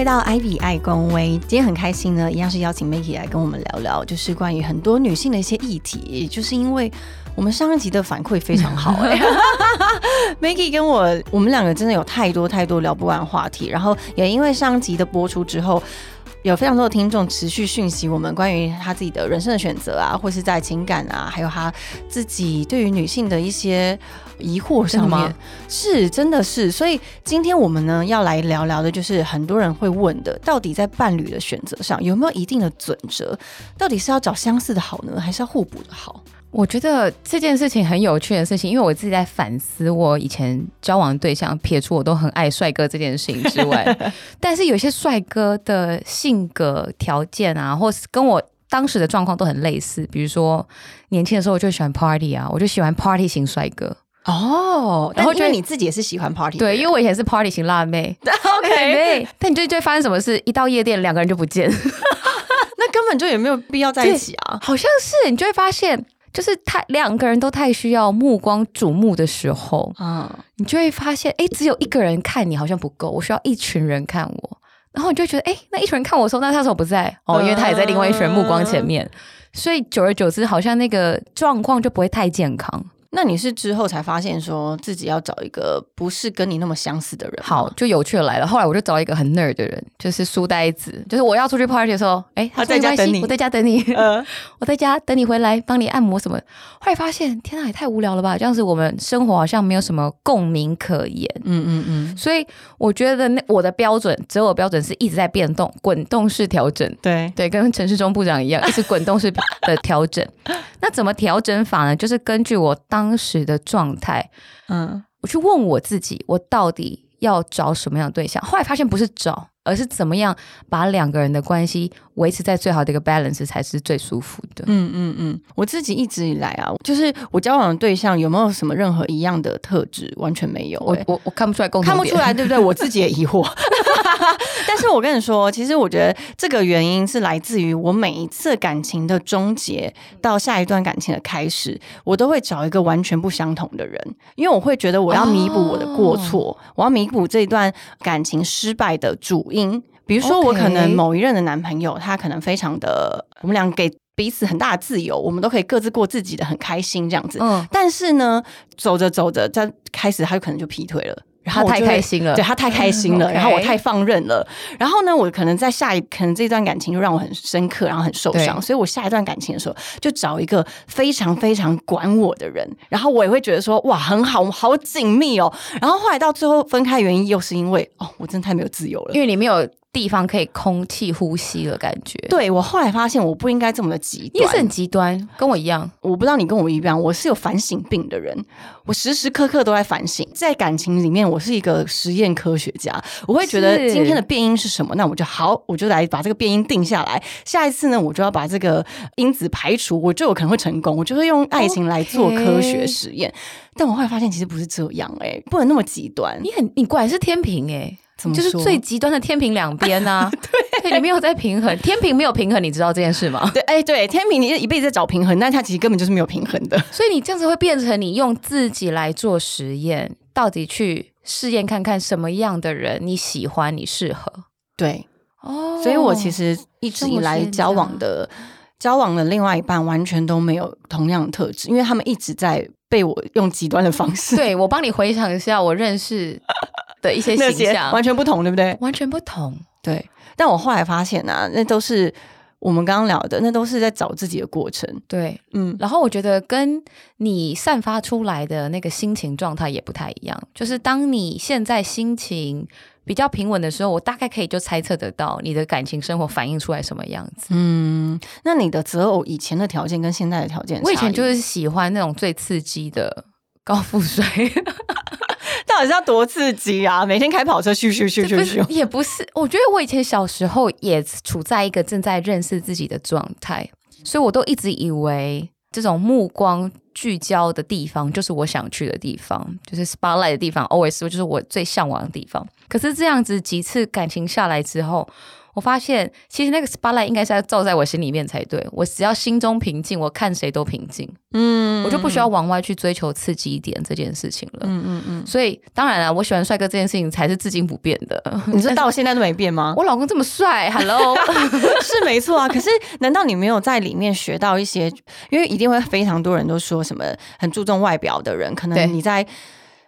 回到艾比爱公威，今天很开心呢，一样是邀请 Maggie 来跟我们聊聊，就是关于很多女性的一些议题。就是因为我们上一集的反馈非常好、哎 Maggie 跟我，我们两个真的有太多太多聊不完的话题，然后也因为上一集的播出之后。有非常多的听众持续讯息我们关于他自己的人生的选择啊，或是在情感啊，还有他自己对于女性的一些疑惑上面真，是真的是。所以今天我们呢要来聊聊的，就是很多人会问的，到底在伴侣的选择上有没有一定的准则？到底是要找相似的好呢，还是要互补的好？我觉得这件事情很有趣的事情，因为我自己在反思我以前交往的对象，撇除我都很爱帅哥这件事情之外，但是有些帅哥的性格条件啊，或是跟我当时的状况都很类似。比如说年轻的时候我就喜欢 party 啊，我就喜欢 party 型帅哥。哦，然后然后就因为你自己也是喜欢 party，对，因为我以前是 party 型辣妹。OK，对，但你就就会发生什么事？一到夜店，两个人就不见，那根本就也没有必要在一起啊。好像是你就会发现，就是太两个人都太需要目光瞩目的时候，嗯，你就会发现，哎，只有一个人看你好像不够，我需要一群人看我。然后你就会觉得，哎，那一群人看我的时候，那他怎么不在？哦，因为他也在另外一群人目光前面，所以久而久之，好像那个状况就不会太健康。那你是之后才发现说自己要找一个不是跟你那么相似的人？好，就有趣的来了。后来我就找一个很 nerd 的人，就是书呆子，就是我要出去 party 的时候，哎，他在家等你我在家等你。呃，我在家等你回来，帮你按摩什么。后来发现，天哪，也太无聊了吧！这样子，我们生活好像没有什么共鸣可言。嗯嗯嗯，所以我觉得那我的标准，择偶标准是一直在变动，滚动式调整。对，对，跟陈世忠部长一样，一直滚动式 的调整。那怎么调整法呢？就是根据我当时的状态，嗯，我去问我自己，我到底要找什么样的对象？后来发现不是找，而是怎么样把两个人的关系维持在最好的一个 balance 才是最舒服的。嗯嗯嗯，我自己一直以来啊，就是我交往的对象有没有什么任何一样的特质，完全没有、欸我我我看不出来共看不出来，对不对？我自己也疑惑。但是我跟你说，其实我觉得这个原因是来自于我每一次感情的终结到下一段感情的开始，我都会找一个完全不相同的人，因为我会觉得我要弥补我的过错，我要弥补这一段感情失败的主因。比如说，我可能某一任的男朋友，他可能非常的，我们俩给彼此很大的自由，我们都可以各自过自己的，很开心这样子。嗯，但是呢，走着走着，他开始他就可能就劈腿了。然后他太开心了对他太开心了，然后我太放任了，然后呢，我可能在下一可能这段感情就让我很深刻，然后很受伤，所以我下一段感情的时候就找一个非常非常管我的人，然后我也会觉得说哇很好，我们好紧密哦，然后后来到最后分开原因又是因为哦我真的太没有自由了，因为你没有地方可以空气呼吸的感觉。，对我后来发现我不应该这么的极端你也是很，极端，跟我一样。我不知道你跟我一样，我是有反省病的人，我时时刻刻都在反省。在感情里面，我是一个实验科学家，我会觉得今天的变音是什么，那我就好，我就来把这个变音定下来。下一次呢，我就要把这个因子排除，我就有可能会成功。我就会用爱情来做科学实验。但我后来发现，其实不是这样、哎，不能那么极端。你很，你果然是天平哎、就是最极端的天平两边 呐、对，你没有在平衡，天平没有平衡，你知道这件事吗？对，哎、对，天平，你一辈子在找平衡，但他其实根本就是没有平衡的。所以你这样子会变成你用自己来做实验，到底去试验看看什么样的人你喜欢，你适合对，哦所以我其实一直以来交往的交往的另外一半完全都没有同样的特质，因为他们一直在被我用极端的方式，对我帮你回想一下我认识的一些那些形象，完全不同，对不对？完全不同。对。但我后来发现啊，那都是我们刚刚聊的，那都是在找自己的过程。对，嗯，然后我觉得跟你散发出来的那个心情状态也不太一样。就是当你现在心情比较平稳的时候，我大概可以就猜测得到你的感情生活反映出来什么样子。嗯，那你的择偶以前的条件跟现在的条件，我以前就是是喜欢那种最刺激的高富帅，到底是要多刺激啊？每天开跑车，咻咻咻咻咻。也不是。我觉得我以前小时候也处在一个正在认识自己的状态，所以我都一直以为这种目光聚焦的地方就是我想去的地方，就是 spotlight 的地方，always 就是我最向往的地方。可是这样子几次感情下来之后，我发现其实那个 spotlight 应该是要照在我心里面才对。我只要心中平静，我看谁都平静，嗯我就不需要往外去追求刺激一点这件事情了。嗯嗯嗯，所以当然了，我喜欢帅哥这件事情才是至今不变的。你说 到现在都没变吗？我老公这么帅，Hello，是没错啊，可是难道你没有在里面学到一些？因为一定会非常多人都说什么很注重外表的人，可能你在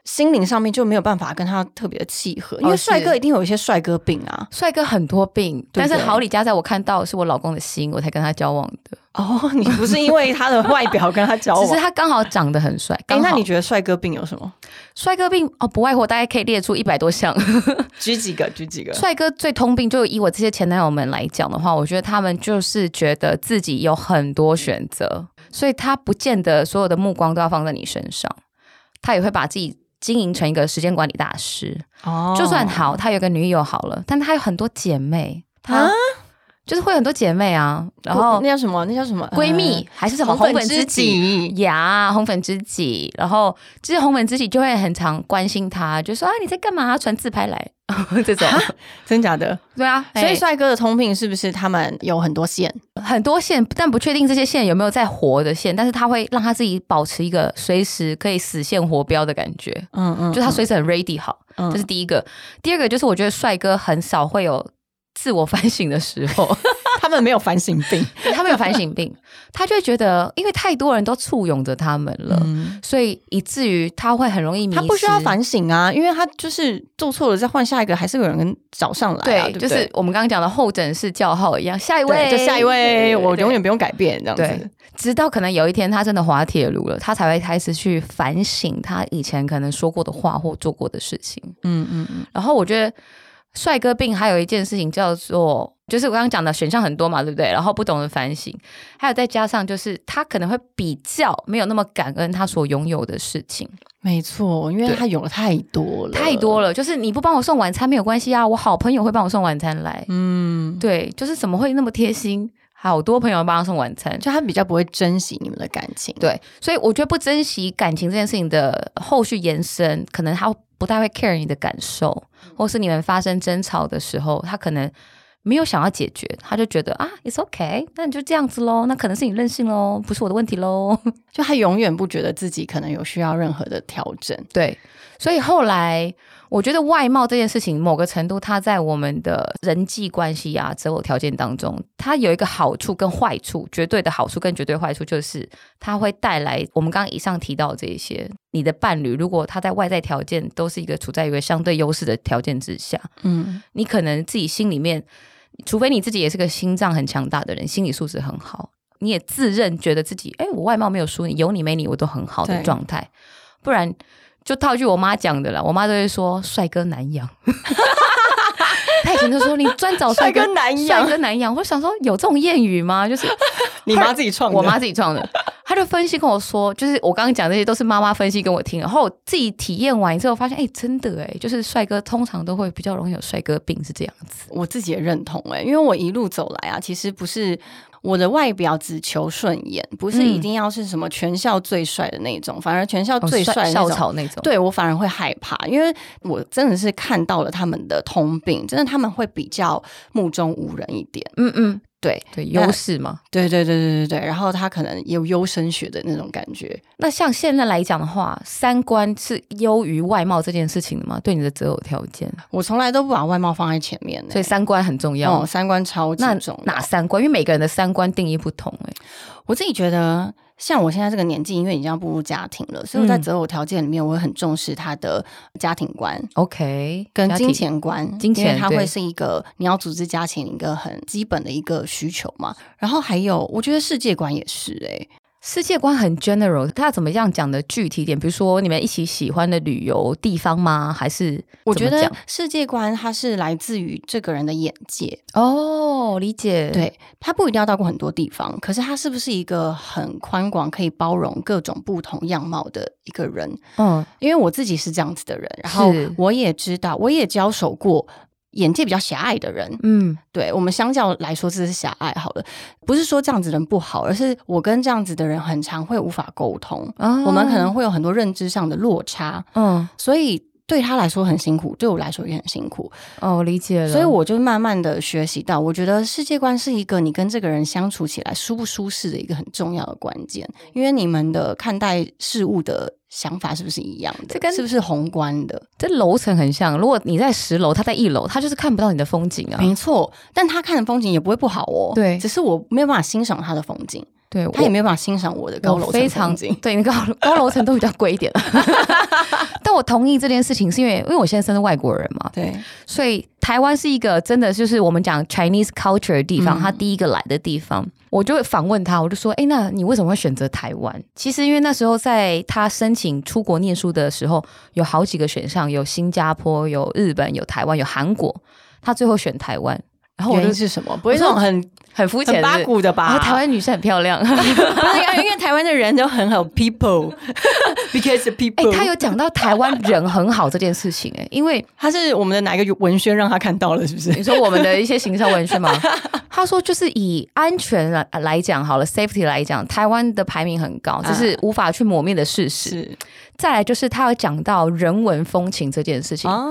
心灵上面就没有办法跟他特别的契合，因为哦帅哥一定有一些帅哥病啊。帅哥很多病，但是好李家在我看到是我老公的心，我才跟他交往的。哦，你不是因为他的外表跟他交往？只 是他刚好长得很帅。哎、那你觉得帅哥病有什么？帅哥病哦，不外乎大概可以列出一百多项。举几个，举几个。帅哥最通病，就以我这些前男友们来讲的话，我觉得他们就是觉得自己有很多选择，所以他不见得所有的目光都要放在你身上，他也会把自己经营成一个时间管理大师。哦就算好，他有个女友好了，但他有很多姐妹，他啊就是会有很多姐妹啊，然后那叫什么？那叫什么？闺蜜、还是什么红粉知己。己。呀，红粉知己，然后这些红粉知己就会很常关心他，就说啊你在干嘛？传自拍来 这种，真假的？对啊，所以哎帅哥的通病是不是他们有很多线？很多线，但不确定这些线有没有在活的线，但是他会让他自己保持一个随时可以死线活标的感觉，嗯嗯就他随时很 ready 好，嗯这是第一个。第二个就是我觉得帅哥很少会有自我反省的时候，他们没有反省病。他们有反省病，他就会觉得因为太多人都簇拥着他们了。嗯，所以以至于他会很容易迷失。他不需要反省啊，因为他就是做错了再换下一个，还是有人找上来对，就是我们刚刚讲的候诊室叫号一样，下一位，就下一位，我永远。不用改变这样子。，直到可能有一天他真的滑铁卢了，他才会开始去反省他以前可能说过的话或做过的事情。嗯嗯嗯，然后我觉得帅哥病还有一件事情叫做，就是我刚刚讲的选项很多嘛，对不对？然后不懂得反省，还有再加上就是他可能会比较没有那么感恩他所拥有的事情，没错，因为他有了太多了，太多了。就是你不帮我送晚餐没有关系啊，我好朋友会帮我送晚餐来。嗯，对，就是怎么会那么贴心？好多朋友帮他送晚餐，就他比较不会珍惜你们的感情。对，所以我觉得不珍惜感情这件事情的后续延伸，可能他不太会 care 你的感受，或是你们发生争吵的时候，他可能没有想要解决，他就觉得啊，it's okay，那你就这样子喽，那可能是你任性喽，不是我的问题喽。就他永远不觉得自己可能有需要任何的调整。对，所以后来我觉得外貌这件事情，某个程度，它在我们的人际关系啊、择偶条件当中，它有一个好处跟坏处，绝对的好处跟绝对坏处，就是它会带来我们刚刚以上提到的这一些。你的伴侣如果他在外在条件都是一个处在一个相对优势的条件之下，嗯，你可能自己心里面，除非你自己也是个心脏很强大的人，心理素质很好，你也自认觉得自己，哎，我外貌没有输你，有你没你我都很好的状态，不然就套句我妈讲的啦，我妈都会说帅哥难养。她以前就说你专找帅哥难养帅哥难养。我想说有这种谚语吗？就是 你妈自己创的，我妈自己创的，她就分析跟我说，就是我刚刚讲这些都是妈妈分析给我听，然后我自己体验完之后发现，哎、真的哎，就是帅哥通常都会比较容易有帅哥病，是这样子。我自己也认同哎、因为我一路走来啊，其实不是我的外表只求顺眼，不是嗯一定要是什么全校最帅的那种，反而全校最帅的那校。草那种，对我反而会害怕，因为我真的是看到了他们的通病，真的他们会比较目中无人一点。嗯嗯，对，对，那优势嘛。对对对对对对，然后他可能有优生学的那种感觉。那像现在来讲的话，三观是优于外貌这件事情的吗？对你的择偶条件，我从来都不把外貌放在前面、欸，所以三观很重要。哦，三观超级那重要。哪三观？因为每个人的三观定义不同、哎，我自己觉得，像我现在这个年纪，因为已经要步入家庭了，所以我在嗯择偶条件里面，我会很重视他的家庭观。OK，跟金钱观，金钱它会是一个你要组织家庭一个很基本的一个需求嘛。然后还有，我觉得世界观也是哎、世界观很 general，他怎么样讲的具体一点？比如说你们一起喜欢的旅游地方吗？还是我觉得世界观它是来自于这个人的眼界，哦，理解，，对他不一定要到过很多地方，可是他是不是一个很宽广、可以包容各种不同样貌的一个人？嗯，因为我自己是这样子的人，然后我也知道，我也交手过眼界比较狭隘的人，嗯，对我们相较来说，这是狭隘好了，不是说这样子的人不好，而是我跟这样子的人很常会无法沟通，哦。我们可能会有很多认知上的落差，嗯，所以对他来说很辛苦，对我来说也很辛苦，哦，我理解了。所以我就慢慢的学习到，我觉得世界观是一个你跟这个人相处起来舒不舒适的一个很重要的关键，因为你们的看待事物的想法是不是一样的？这跟是不是宏观的？这楼层很像，如果你在十楼，他在一楼，他就是看不到你的风景啊。没错，但他看的风景也不会不好哦。对只是我没有办法欣赏他的风景，对，他也没有办法欣赏我的高楼非常风景。对，那高高楼层都比较贵一点。但我同意这件事情，是因为因为我现在生是外国人嘛，对，所以台湾是一个真的就是我们讲 Chinese culture 的地方，嗯他第一个来的地方。我就会访问他，我就说：“哎，那你为什么会选择台湾？”其实因为那时候在他申请出国念书的时候，有好几个选项，有新加坡、有日本、有台湾、有韩国，他最后选台湾。然后我因是什么？不会那种很很肤浅很八股的吧？台湾女生很漂亮，不是因为台湾的人都很好，people，because 哎、people。他有讲到台湾人很好这件事情、哎，因为他是我们的哪一个文宣让他看到了，是不是？你说我们的一些行销文宣吗？他说就是以安全来来讲好了，safety 来讲，台湾的排名很高，这是无法去磨灭的事实。是再来就是他有讲到人文风情这件事情，啊，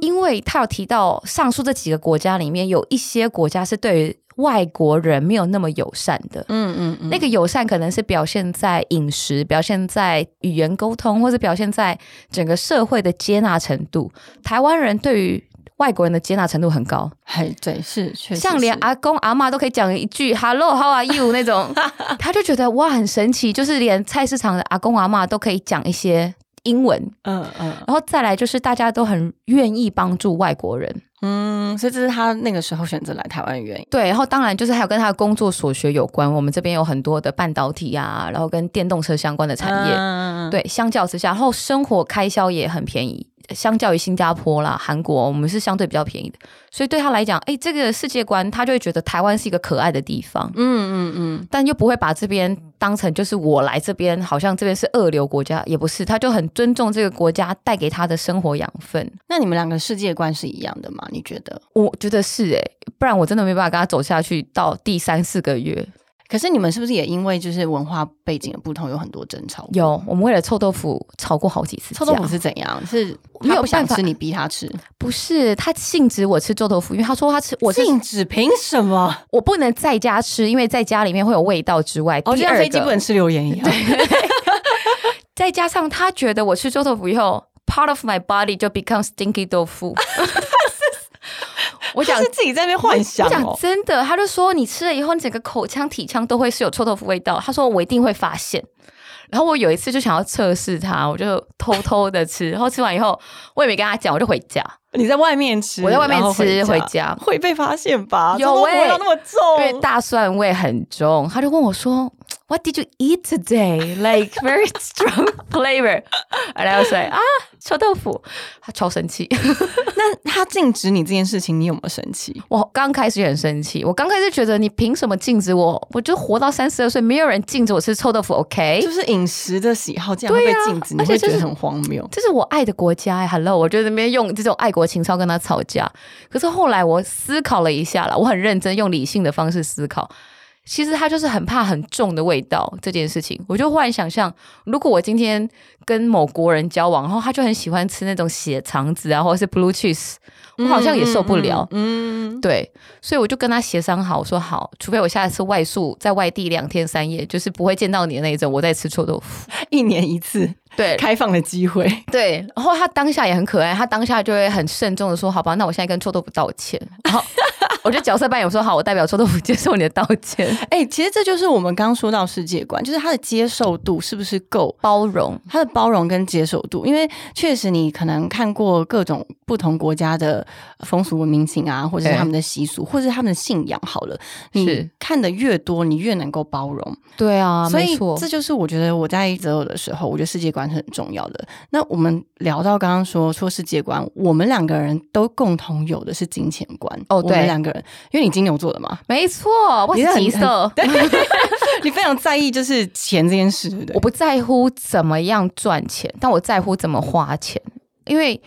因为他有提到上述这几个国家里面有一些国家是对于外国人没有那么友善的。嗯嗯嗯，那个友善可能是表现在饮食，表现在语言沟通，或者表现在整个社会的接纳程度。台湾人对于外国人的接纳程度很高，还对是确实，像连阿公阿妈都可以讲一句 “Hello, how are you” 那种，他就觉得哇很神奇，就是连菜市场的阿公阿妈都可以讲一些英文，嗯嗯。然后再来就是大家都很愿意帮助外国人。嗯，所以这是他那个时候选择来台湾的原因。对，然后当然就是还有跟他的工作所学有关，我们这边有很多的半导体啊，然后跟电动车相关的产业。嗯，对，相较之下，然后生活开销也很便宜，相较于新加坡啦、韩国，我们是相对比较便宜的。所以对他来讲，哎，这个世界观，他就会觉得台湾是一个可爱的地方，嗯嗯嗯，但又不会把这边当成就是我来这边，好像这边是二流国家，也不是，他就很尊重这个国家带给他的生活养分。那你们两个世界观是一样的吗？你觉得？我觉得是哎、不然我真的没办法跟他走下去到第三四个月。可是你们是不是也因为就是文化背景的不同，有很多争吵？有，我们为了臭豆腐吵过好几次架。臭豆腐是怎样？是没有他不想吃，你逼他吃，不是他禁止我吃臭豆腐，因为他说他吃我禁止？凭什么？我不能在家吃，因为在家里面会有味道之外，哦，就像飞机不能吃榴莲一样。再加上他觉得我吃臭豆腐以后，part of my body 就 become stinky 豆腐。我讲是自己在那边幻想我讲哦。真的，他就说你吃了以后，你整个口腔、体腔都会是有臭豆腐味道。他说我一定会发现。然后我有一次就想要测试它，我就偷偷的吃，然后吃完以后我也没跟他讲，我就回家，你在外面吃，我在外面吃回回家会被发现吧？有味欸道那么重因为，大蒜味很重。他就问我说，What did you eat today? Like very strong flavor. And I was like 啊，臭豆腐。他超生气。那他禁止你这件事情，你有没有生气？我刚开始也很生气，我刚开始觉得你凭什么禁止我？我就活到三十二岁，没有人禁止我吃臭豆腐，OK？就是饮食的喜好这样会被禁止，你会觉得很荒谬。这是我爱的国家哎，Hello，我就在那边用这种爱国情操跟他吵架。可是后来我思考了一下了，我很认真用理性的方式思考。其实他就是很怕很重的味道这件事情，我就忽然想象，如果我今天跟某国人交往，然后他就很喜欢吃那种血肠子啊，或者是 blue cheese，我好像也受不了。嗯，嗯对，所以我就跟他协商好，我说好，除非我下一次外宿在外地两天三夜，就是不会见到你的那一种，我再吃臭豆腐。一年一次对，开放的机会，对，然后他当下也很可爱，他当下就会很慎重的说：“好吧，那我现在跟臭豆腐道歉。”然后我就角色扮演，说：“好，我代表臭豆腐接受你的道歉，哎、其实这就是我们刚刚说到世界观，就是他的接受度是不是够？包容。他的包容跟接受度，因为确实你可能看过各种不同国家的风俗文明情啊，或者是他们的习俗，或者是他们的信仰。好了，你是看的越多，你越能够包容。”对啊，所以没错这，就是我觉得我在择偶的时候，我觉得世界观是很重要的。那我们聊到刚刚说说世界观，我们两个人都共同有的是金钱观。哦对们两个人，因为你金牛座的嘛，没错，我你是很。你非常在意就是钱这件事，对不对我？不在乎怎么样赚钱，但我在乎怎么花钱，因为。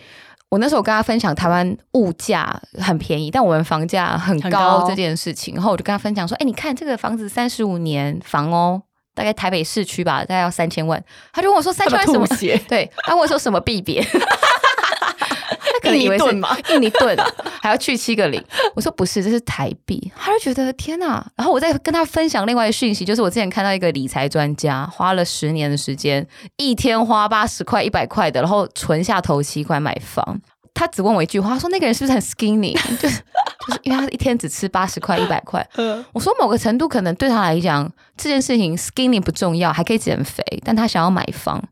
我那时候跟他分享台湾物价很便宜，但我们房价很高这件事情，然后我就跟他分享说：“哎、你看这个房子三十五年房哦，大概台北市区吧，大概要三千万。”他就问我说：“三千万什么吐血？” 对，他问我说什么币别？他可能以为是印尼盾还要去七个零。我说不是，这是台币。他就觉得天哪！然后我再跟他分享另外的讯息，就是我之前看到一个理财专家花了十年的时间，一天花八十块、一百块的，然后存下头期款买房。他只问我一句话，他说那个人是不是很 skinny？就是就是因为他一天只吃八十块、一百块。我说某个程度可能对他来讲，这件事情 skinny 不重要，还可以减肥，但他想要买房。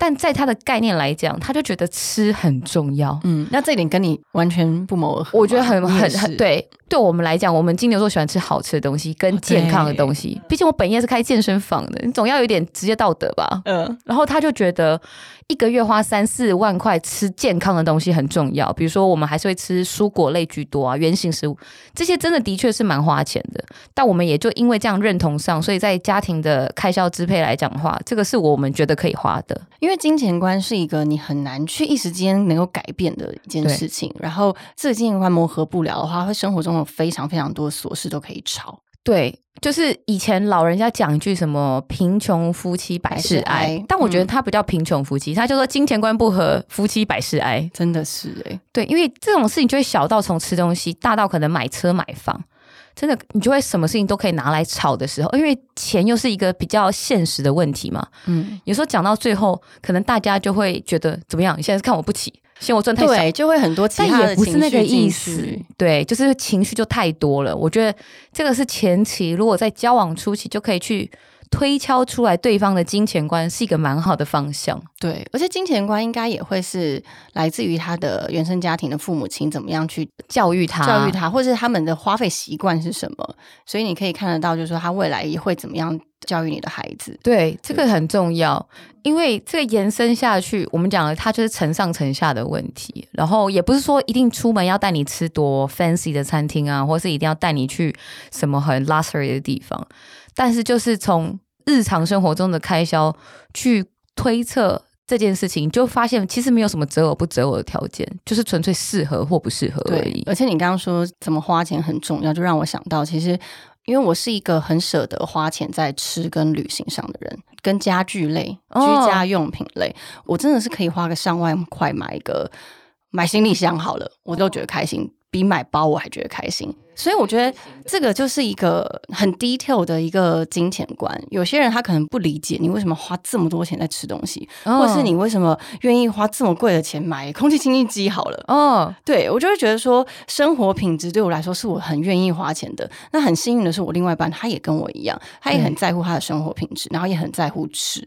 但在他的概念来讲，他就觉得吃很重要。嗯，那这一点跟你完全不谋而合。我觉得很很很，对，对我们来讲，我们金牛座喜欢吃好吃的东西跟健康的东西。毕竟我本业是开健身房的，你总要有点职业道德吧。嗯，然后他就觉得一个月花三四万块吃健康的东西很重要，比如说我们还是会吃蔬果类居多啊，原形食物这些真的的确是蛮花钱的。但我们也就因为这样认同上，所以在家庭的开销支配来讲的话，这个是我们觉得可以花的。因为金钱观是一个你很难去一时间能够改变的一件事情，然后这个金钱观磨合不了的话，会生活中有非常非常多琐事都可以吵。对，就是以前老人家讲一句什么“贫穷夫妻百事哀”，但我觉得他不叫贫穷夫妻，他就说金钱观不合，夫妻百事哀。真的是哎、对，因为这种事情就会小到从吃东西，大到可能买车买房，真的你就会什么事情都可以拿来吵的时候，因为钱又是一个比较现实的问题嘛。嗯，有时候讲到最后，可能大家就会觉得怎么样？你现在是看我不起，嫌我赚太少。对，就会很多其但他的也不是那个意思，对，就是情绪就太多了。我觉得这个是前期，如果在交往初期就可以去推敲出来对方的金钱观，是一个蛮好的方向。对，而且金钱观应该也会是来自于他的原生家庭的父母亲怎么样去教育他，教育他，或是他们的花费习惯是什么，所以你可以看得到，就是说他未来也会怎么样教育你的孩子。对，这个很重要，因为这个延伸下去，我们讲了，它就是承上承下的问题。然后也不是说一定出门要带你吃多 fancy 的餐厅啊，或是一定要带你去什么很 luxury 的地方，但是就是从日常生活中的开销去推测这件事情，就发现其实没有什么择偶不择偶的条件，就是纯粹适合或不适合而已，。对而且你刚刚说怎么花钱很重要，就让我想到，其实因为我是一个很舍得花钱在吃跟旅行上的人，跟家具类、哦居家用品类，我真的是可以花个上万块买一个买行李箱好了，我都觉得开心，比买包我还觉得开心。所以我觉得这个就是一个很 detail 的一个金钱观。有些人他可能不理解你为什么花这么多钱在吃东西，哦或是你为什么愿意花这么贵的钱买空气清净机好了。哦，对我就会觉得说，生活品质对我来说是我很愿意花钱的。那很幸运的是，我另外一半他也跟我一样，他也很在乎他的生活品质，然后也很在乎吃。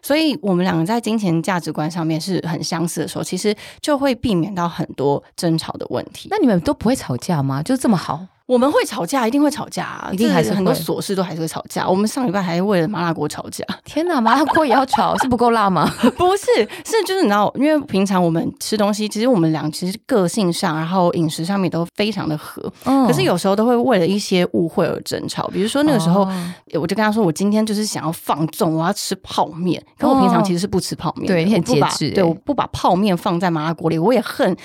所以我们两个在金钱价值观上面是很相似的时候，其实就会避免到很多争吵的问题。那你们都不会吵架吗？就这么好？我们会吵架，一定会吵架、啊，一定还是很多琐事都还是会吵架。我们上礼拜还为了麻辣锅吵架，天哪，麻辣锅也要吵，是不够辣吗？不是，是就是你知道，因为平常我们吃东西，其实我们俩其实个性上，然后饮食上面都非常的合，嗯可是有时候都会为了一些误会而争吵。比如说那个时候，哦我就跟他说，我今天就是想要放纵，我要吃泡面。可我平常其实是不吃泡面的，对你很节制欸对，我不把泡面放在麻辣锅里。我也恨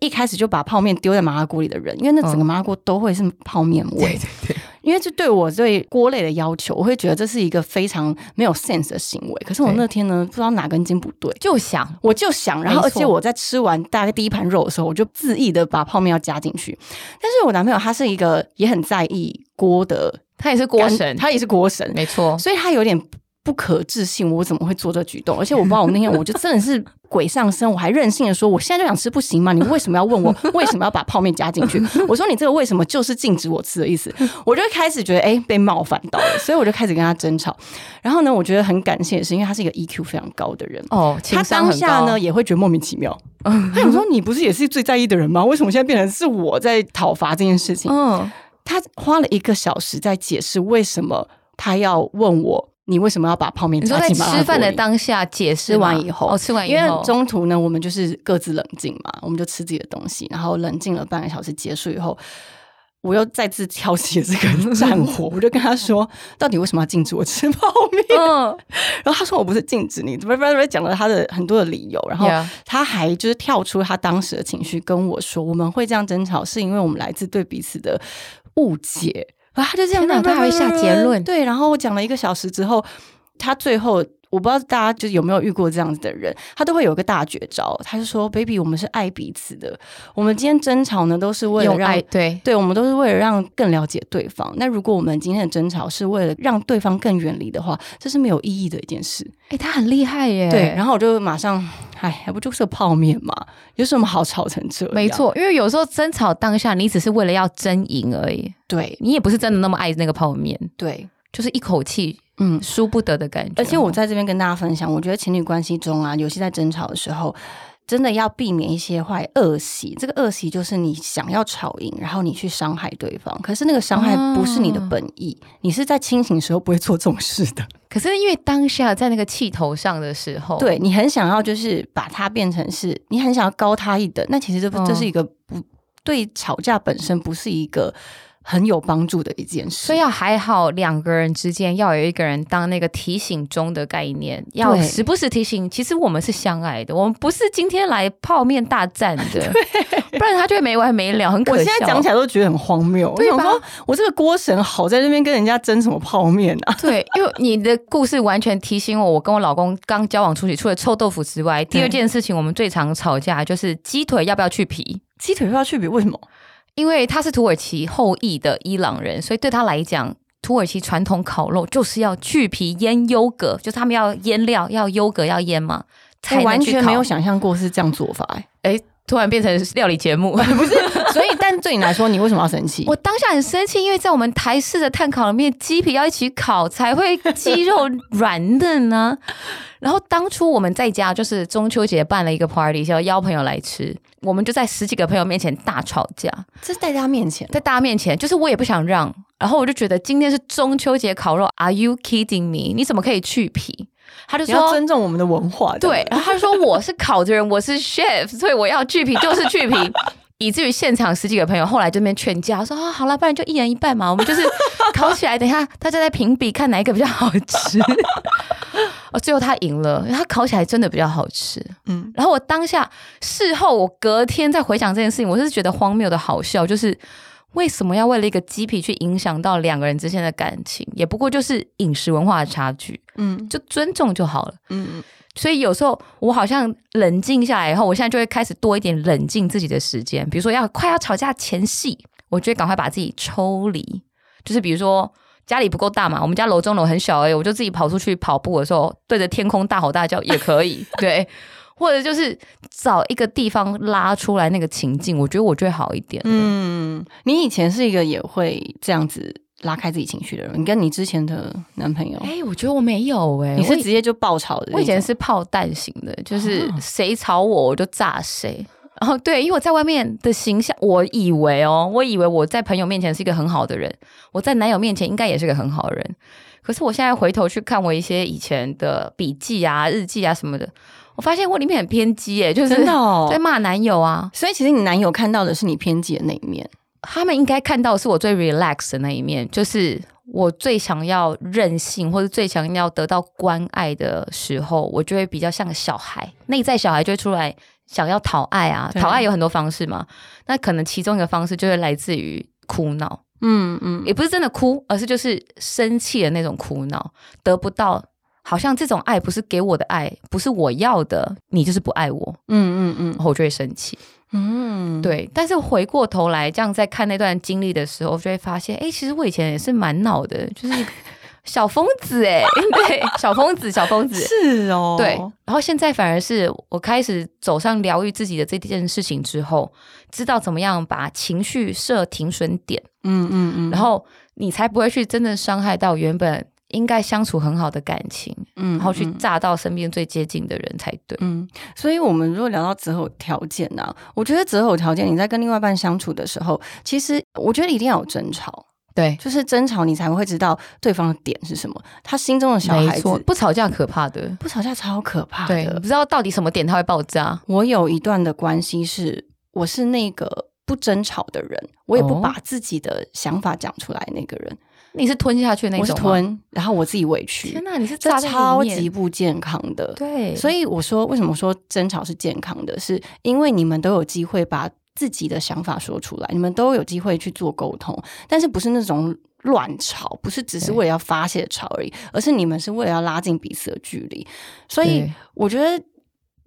一开始就把泡面丢在麻辣锅里的人，因为那整个麻辣锅都会是泡面味。对对，因为这对我对锅类的要求，我会觉得这是一个非常没有 sense 的行为。可是我那天呢，不知道哪根筋不对，就想。我就想，然后而且我在吃完大概第一盘肉的时候，我就恣意的把泡面要加进去。但是我男朋友他是一个也很在意锅的他也是锅神，他也是锅神，没错，所以他有点不可置信，我怎么会做这举动？而且我不知道 我那天我就真的是鬼上身，我还任性的说，我现在就想吃，不行吗？你为什么要问我 为什么要把泡面加进去？我说你这个为什么就是禁止我吃的意思？我就开始觉得哎、被冒犯到了，所以我就开始跟他争吵。然后呢，我觉得很感谢的是，因为他是一个 EQ 非常高的人。哦，他当下呢也会觉得莫名其妙，他想说你不是也是最在意的人吗？为什么现在变成是我在讨伐这件事情？嗯，他花了一个小时在解释为什么他要问我，你为什么要把泡面你说在加进麻辣吃饭的当下解释完以后。哦，吃完以因为，中途呢，我们就是各自冷静嘛，我们就吃自己的东西，然后冷静了半个小时结束以后，我又再次挑起了这个战火，我就跟他说，到底为什么要禁止我吃泡面？嗯，然后他说我不是禁止你，不不不，讲了他的很多的理由，然后他还就是跳出他当时的情绪跟我说，我们会这样争吵，是因为我们来自对彼此的误解。然后他就这样，他还会下结论。对，然后我讲了一个小时之后，他最后我不知道大家就是有没有遇过这样子的人，他都会有一个大绝招，他就说：“baby，我们是爱彼此的，我们今天争吵呢，都是为了让对对，我们都是为了让更了解对方。那如果我们今天的争吵是为了让对方更远离的话，这是没有意义的一件事。哎、他很厉害耶。对，然后我就马上，哎，还不就是个泡面嘛，有什么好吵成这样？没，错，因为有时候争吵当下，你只是为了要争赢而已，对你也不是真的那么爱那个泡面，对，就是一口气嗯。输不得的感觉。而且我在这边跟大家分享，我觉得情侣关系中啊，尤其在争吵的时候，真的要避免一些坏恶习。这个恶习就是你想要吵赢，然后你去伤害对方，可是那个伤害不是你的本意，你是在清醒的时候不会做这种事的。可是因为当下在那个气头上的时候，对你很想要，就是把它变成是你很想要高他一等，那其实这不嗯这是一个不对吵架本身不是一个很有帮助的一件事。所以要还好，两个人之间要有一个人当那个提醒钟的概念，要对时不时提醒，其实我们是相爱的，我们不是今天来泡面大战的，不然他就会没完没了，很可我笑。现在讲起来都觉得很荒谬。我想说，我这个锅神好在那边跟人家争什么泡面啊？对，因为你的故事完全提醒我，我跟我老公刚交往初期，除了臭豆腐之外，第二件事情我们最常吵架就是鸡腿要不要去皮。鸡腿要去皮为什么？因为他是土耳其后裔的伊朗人，所以对他来讲，土耳其传统烤肉就是要去皮腌优格，就是他们要腌料，要优格要腌嘛，才完全没有想象过是这样做法、欸。哎，突然变成料理节目。不是，所以但对你来说，你为什么要生气？我当下很生气，因为在我们台式的碳烤里面，鸡皮要一起烤才会鸡肉软嫩呢。然后当初我们在家就是中秋节办了一个 party，要邀朋友来吃，我们就在十几个朋友面前大吵架，这是在大家面前，在大家面前，就是我也不想让，然后我就觉得今天是中秋节烤肉，Are you kidding me？你怎么可以去皮？他就说。尊重我们的文化。对，然后他就说我是烤的人，我是 chef，所以我要去皮就是去皮，以至于现场十几个朋友后来这边劝架说啊，好了，不然就一人一半嘛，我们就是 烤起来，等一下大家再评比看哪一个比较好吃。哦，最后他赢了，他烤起来真的比较好吃。嗯，然后我当下事后，我隔天再回想这件事情，我是觉得荒谬的好笑，就是为什么要为了一个鸡皮去影响到两个人之间的感情？也不过就是饮食文化的差距，嗯就尊重就好了。嗯所以有时候我好像冷静下来以后，我现在就会开始多一点冷静自己的时间。比如说要快要吵架前戏，我就会赶快把自己抽离。就是比如说家里不够大嘛，我们家楼中楼很小而已，我就自己跑出去跑步的时候，对着天空大吼大叫也可以。对，或者就是找一个地方拉出来那个情境，我觉得我就会好一点。嗯，你以前是一个也会这样子拉开自己情绪的人，你跟你之前的男朋友，哎、我觉得我没有哎、你是直接就爆吵的？我以前是炮弹型的，就是哦谁吵我我就炸谁。然 后对，因为我在外面的形象，我以为哦，我以为我在朋友面前是一个很好的人，我在男友面前应该也是个很好的人。可是我现在回头去看我一些以前的笔记啊、日记啊什么的，我发现我里面很偏激耶，就是真的哦在。骂男友啊。所以其实你男友看到的是你偏激的那一面。他们应该看到的是我最 relax 的那一面，就是我最想要任性或者最想要得到关爱的时候，我就会比较像个小孩，内在小孩就会出来想要讨爱啊。对讨爱有很多方式嘛，那可能其中一个方式就会来自于哭闹，嗯嗯，也不是真的哭，而是就是生气的那种哭闹，得不到。好像这种爱不是给我的爱，不是我要的，你就是不爱我，嗯嗯然后我就会生气。嗯。嗯，对，但是回过头来这样在看那段经历的时候，就会发现，哎、其实我以前也是蛮恼的，就是小疯子哎、对，小疯子，小疯子。是哦，对，然后现在反而是我开始走上疗愈自己的这件事情之后，知道怎么样把情绪设停损点，嗯嗯嗯，然后你才不会去真的伤害到原本应该相处很好的感情，嗯然后去嗯炸到身边最接近的人才对。嗯，所以我们如果聊到择偶条件呢、我觉得择偶条件，你在跟另外一半相处的时候，其实我觉得一定要有争吵，对，就是争吵你才会知道对方的点是什么，他心中的小孩子。不吵架可怕的。不吵架超可怕的不。知道到底什么点他会爆炸。我有一段的关系是，我是那个不争吵的人，我也不哦把自己的想法讲出来那个人，你是吞下去那我种我？是吞，然后我自己委屈天，哪，你是这超级不健康的。对，所以以我说，为什么说争吵是健康的？是因为你们都有机会把自己的想法说出来，你们都有机会去做沟通，但是不是那种乱吵，不是只是为了要发泄吵而已，而是你们是为了要拉近彼此的距离。所以我觉得，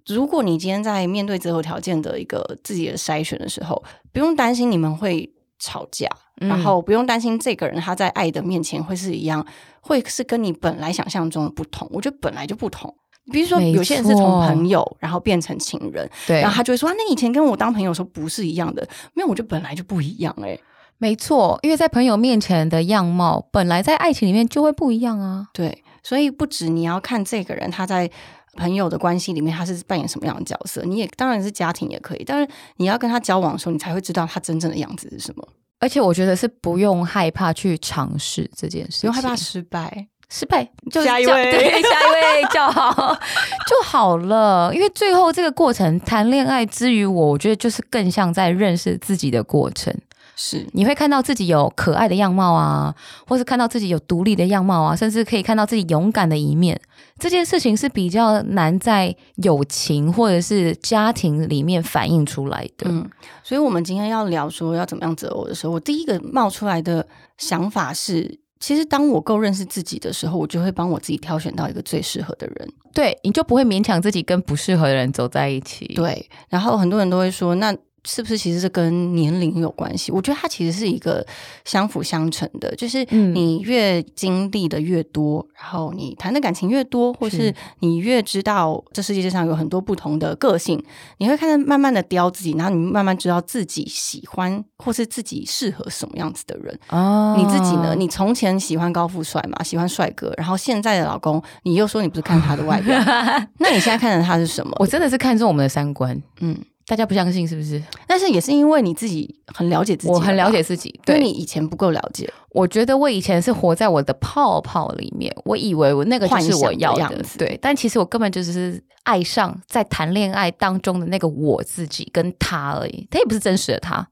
如果你今天在面对择偶条件的一个自己的筛选的时候，不用担心你们会吵架，嗯然后不用担心这个人他在爱的面前会是一样，会是跟你本来想象中的不同。我觉得本来就不同。比如说，有些人是从朋友，然后变成情人，对然后他就会说：“啊，那你以前跟我当朋友的时候不是一样的？没有，我觉得本来就不一样、欸。”哎，没错，因为在朋友面前的样貌，本来在爱情里面就会不一样啊。对，所以不止你要看这个人他在朋友的关系里面他是扮演什么样的角色，你也当然是家庭也可以，但是你要跟他交往的时候，你才会知道他真正的样子是什么，而且我觉得是不用害怕去尝试这件事，不用害怕失败。失败，就下一位 对，下一位叫好就好了。因为最后这个过程，谈恋爱之于我，我觉得就是更像在认识自己的过程。是你会看到自己有可爱的样貌啊，或是看到自己有独立的样貌啊，甚至可以看到自己勇敢的一面。这件事情是比较难在友情或者是家庭里面反映出来的。嗯，所以我们今天要聊说要怎么样择偶的时候，我第一个冒出来的想法是，其实当我够认识自己的时候，我就会帮我自己挑选到一个最适合的人。对，你就不会勉强自己跟不适合的人走在一起。对，然后很多人都会说，那是不是其实是跟年龄有关系？我觉得它其实是一个相辅相成的，就是嗯你越经历的越多，然后你谈的感情越多，或是是你越知道这世界上有很多不同的个性，你会看到慢慢的雕自己，然后你慢慢知道自己喜欢或是自己适合什么样子的人。哦你自己呢？你从前喜欢高富帅嘛，喜欢帅哥，然后现在的老公，你又说你不是看他的外表，那你现在看的他是什么？我真的是看中我们的三观，嗯。大家不相信是不是？但是也是因为你自己很了解自己，我很了解，自己，对你以前不够了解。我觉得我以前是活在我的泡泡里面，我以为我那个就是我要的，的样子对，但其实我根本就只是爱上在谈恋爱当中的那个我自己跟他而已，他也不是真实的他。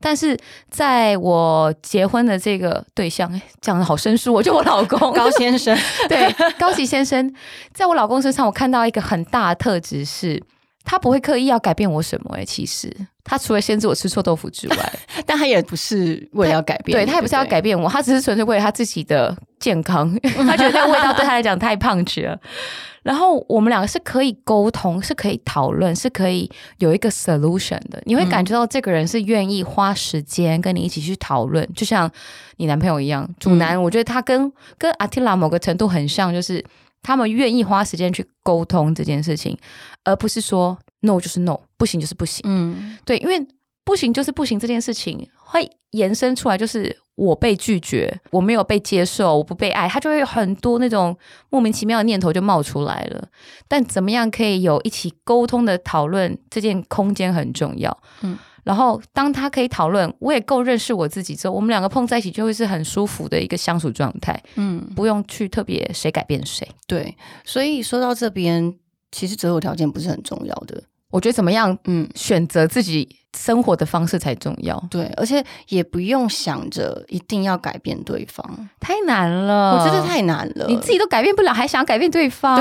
但是在我结婚的这个对象，哎讲的好生疏我，就我老公 高先生，对高级先生，在我老公身上，我看到一个很大的特质是，他不会刻意要改变我什么、哎，其实他除了限制我吃臭豆腐之外，但他也不是为了要改变你，对他也不是要改变我，他只是纯粹为了他自己的健康，他觉得那个味道对他来讲太胖去了。然后我们两个是可以沟通，是可以讨论，是可以有一个 solution 的。你会感觉到这个人是愿意花时间跟你一起去讨论，就像你男朋友一样。主男，我觉得他跟跟阿提拉某个程度很像，就是他们愿意花时间去沟通这件事情，而不是说 no 就是 no，不行就是不行。嗯对，因为不行就是不行这件事情会延伸出来，就是我被拒绝，我没有被接受，我不被爱，他就会有很多那种莫名其妙的念头就冒出来了。但怎么样可以有一起沟通的讨论，这件空间很重要。嗯嗯。然后，当他可以讨论，我也够认识我自己之后，我们两个碰在一起就会是很舒服的一个相处状态，嗯，不用去特别谁改变谁。对。所以说到这边，其实择偶条件不是很重要的。我觉得怎么样嗯，选择自己生活的方式才重要，对，而且也不用想着一定要改变对方，太难了。我觉得太难了。你自己都改变不了，还想改变对方？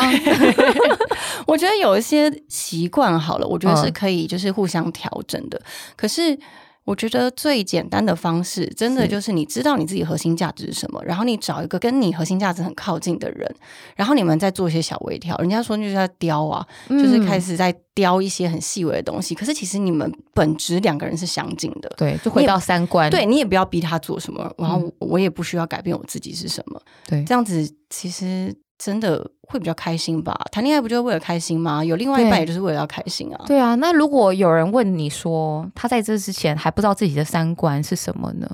我觉得有一些习惯好了，我觉得是嗯可以就是互相调整的。可是我觉得最简单的方式，真的就是你知道你自己核心价值是什么，然后你找一个跟你核心价值很靠近的人，然后你们再做一些小微调。人家说就是在雕啊，就是开始始在雕一些很细微的东西。可是其实你们本质两个人是相近的。对，就回到三观。对你也不要逼他做什么，然后我我也不需要改变我自己是什么，对这样子其实真的会比较开心吧？谈恋爱不就是为了开心吗？有另外一半也就是为了要开心啊。对啊，那如果有人问你说他在这之前还不知道自己的三观是什么呢？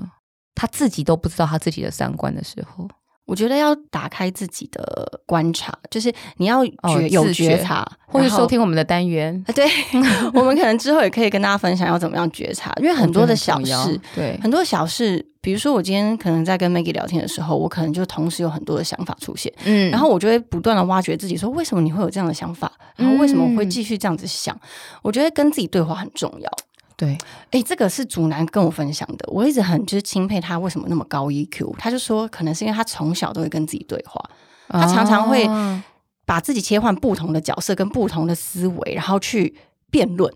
他自己都不知道他自己的三观的时候，我觉得要打开自己的观察，就是你要觉、哦有自觉觉察，或是收听我们的单元，啊。对，我们可能之后也可以跟大家分享要怎么样觉察，因为很多的小事对，很多小事，比如说我今天可能在跟 Maggie 聊天的时候，我可能就同时有很多的想法出现。嗯然后我就会不断的挖掘自己，说为什么你会有这样的想法，然后为什么我会嗯继续这样子想？我觉得跟自己对话很重要。对，哎，这个是祖男跟我分享的，我一直很就是钦佩他为什么那么高 EQ。他就说，可能是因为他从小都会跟自己对话，他常常会啊把自己切换不同的角色跟不同的思维，然后去辩论。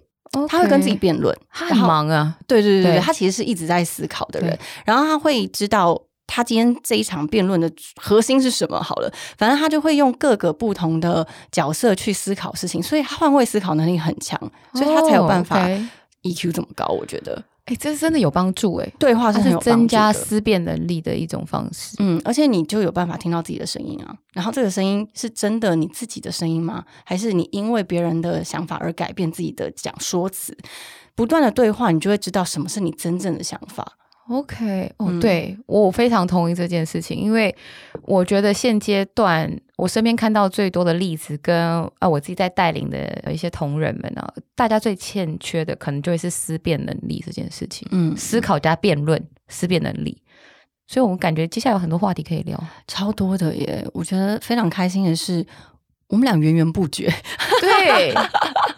他会跟自己辩论，他很忙啊，对对对对，他其实是一直在思考的人，然后他会知道他今天这一场辩论的核心是什么？好了，反正他就会用各个不同的角色去思考事情，所以他换位思考能力很强，所以他才有办法 EQ 这么高。我觉得。哎，这真的有帮助哎，对话是增加思辨能力的一种方式。嗯，而且你就有办法听到自己的声音啊。然后这个声音是真的你自己的声音吗？还是你因为别人的想法而改变自己的讲说辞？不断的对话，你就会知道什么是你真正的想法。OK，哦，对我非常同意这件事情，因为我觉得现阶段我身边看到最多的例子，跟啊我自己在带领的一些同仁们呢，大家最欠缺的可能就会是思辨能力这件事情，嗯，思考加辩论，思辨能力，所以我们感觉接下来有很多话题可以聊，超多的耶！我觉得非常开心的是，我们俩源源不绝，对。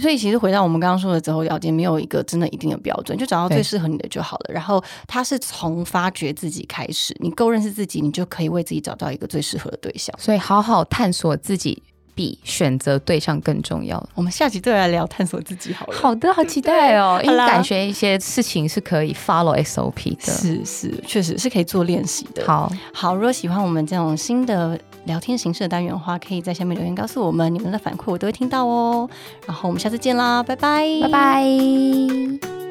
所以其实回到我们刚刚说的择偶条件，没有一个真的一定的标准，就找到最适合你的就好了。然后他是从发掘自己开始，你够认识自己，你就可以为自己找到一个最适合的对象。所以好好探索自己，比选择对象更重要。我们下集再来聊探索自己好了。好的，好期待哦！因为感觉一些事情是可以 follow SOP 的，是是，确实是可以做练习的。好好，如果喜欢我们这种新的。聊天形式的单元的话，可以在下面留言告诉我们你们的反馈，我都会听到哦。然后我们下次见啦，拜拜，拜拜。